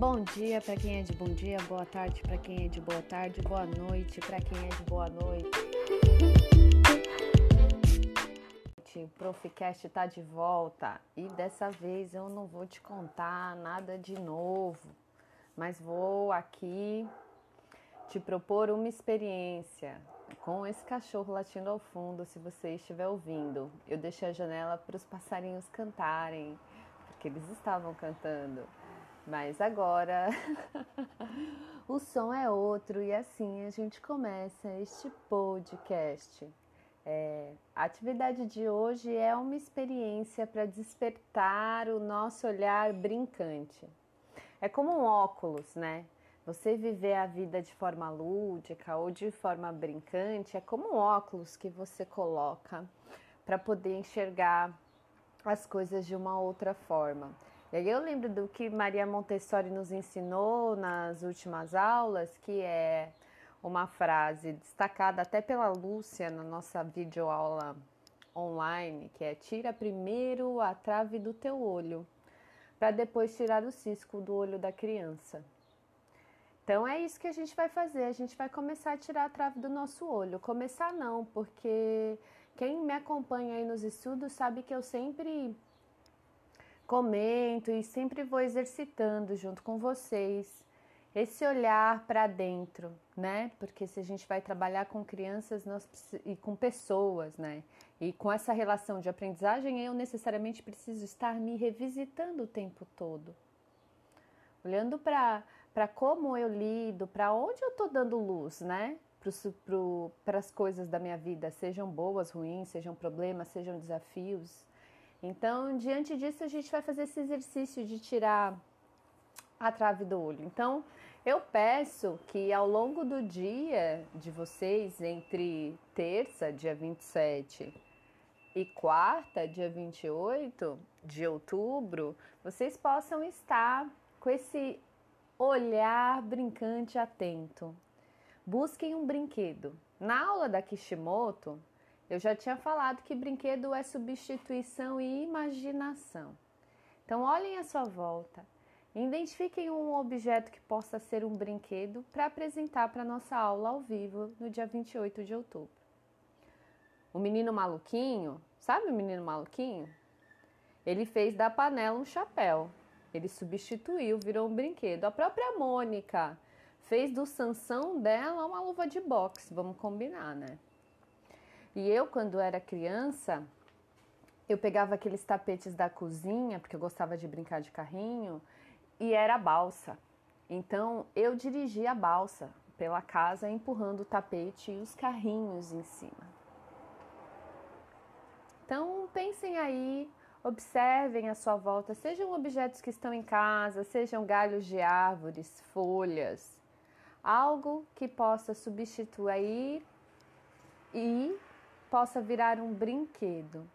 Bom dia para quem é de bom dia, boa tarde para quem é de boa tarde, boa noite para quem é de boa noite. O Proficast está de volta e dessa vez eu não vou te contar nada de novo, mas vou aqui te propor uma experiência com esse cachorro latindo ao fundo, se você estiver ouvindo. Eu deixei a janela para os passarinhos cantarem, porque eles estavam cantando. Mas agora o som é outro e assim a gente começa este podcast. É, a atividade de hoje é uma experiência para despertar o nosso olhar brincante. É como um óculos, né? Você viver a vida de forma lúdica ou de forma brincante é como um óculos que você coloca para poder enxergar as coisas de uma outra forma. E aí eu lembro do que Maria Montessori nos ensinou nas últimas aulas, que é uma frase destacada até pela Lúcia na nossa videoaula online, que é tira primeiro a trave do teu olho, para depois tirar o cisco do olho da criança. Então é isso que a gente vai fazer, a gente vai começar a tirar a trave do nosso olho. Começar não, porque quem me acompanha aí nos estudos sabe que eu sempre comento e sempre vou exercitando junto com vocês esse olhar para dentro, né? Porque se a gente vai trabalhar com crianças nós, e com pessoas, né? E com essa relação de aprendizagem, eu necessariamente preciso estar me revisitando o tempo todo. Olhando para como eu lido, para onde eu estou dando luz, né? Para as coisas da minha vida, sejam boas, ruins, sejam problemas, sejam desafios. Então, diante disso, a gente vai fazer esse exercício de tirar a trave do olho. Então, eu peço que ao longo do dia de vocês, entre terça, dia 27, e quarta, dia 28 de outubro, vocês possam estar com esse olhar brincante atento. Busquem um brinquedo. Na aula da Kishimoto, eu já tinha falado que brinquedo é substituição e imaginação. Então, olhem à sua volta. Identifiquem um objeto que possa ser um brinquedo para apresentar para nossa aula ao vivo no dia 28 de outubro. O menino maluquinho, sabe o menino maluquinho? Ele fez da panela um chapéu. Ele substituiu, virou um brinquedo. A própria Mônica fez do Sansão dela uma luva de boxe, vamos combinar, né? E eu, quando era criança, eu pegava aqueles tapetes da cozinha, porque eu gostava de brincar de carrinho, e era balsa. Então eu dirigia a balsa pela casa empurrando o tapete e os carrinhos em cima. Então pensem aí, observem a sua volta, sejam objetos que estão em casa, sejam galhos de árvores, folhas, algo que possa substituir e possa virar um brinquedo.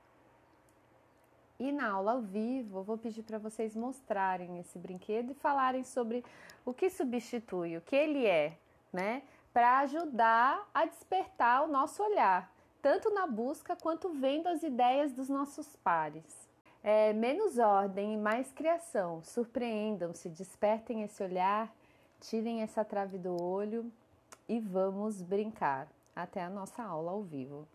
E na aula ao vivo, eu vou pedir para vocês mostrarem esse brinquedo e falarem sobre o que substitui, o que ele é, né? Para ajudar a despertar o nosso olhar, tanto na busca quanto vendo as ideias dos nossos pares. É, menos ordem e mais criação. Surpreendam-se, despertem esse olhar, tirem essa trave do olho e vamos brincar. Até a nossa aula ao vivo.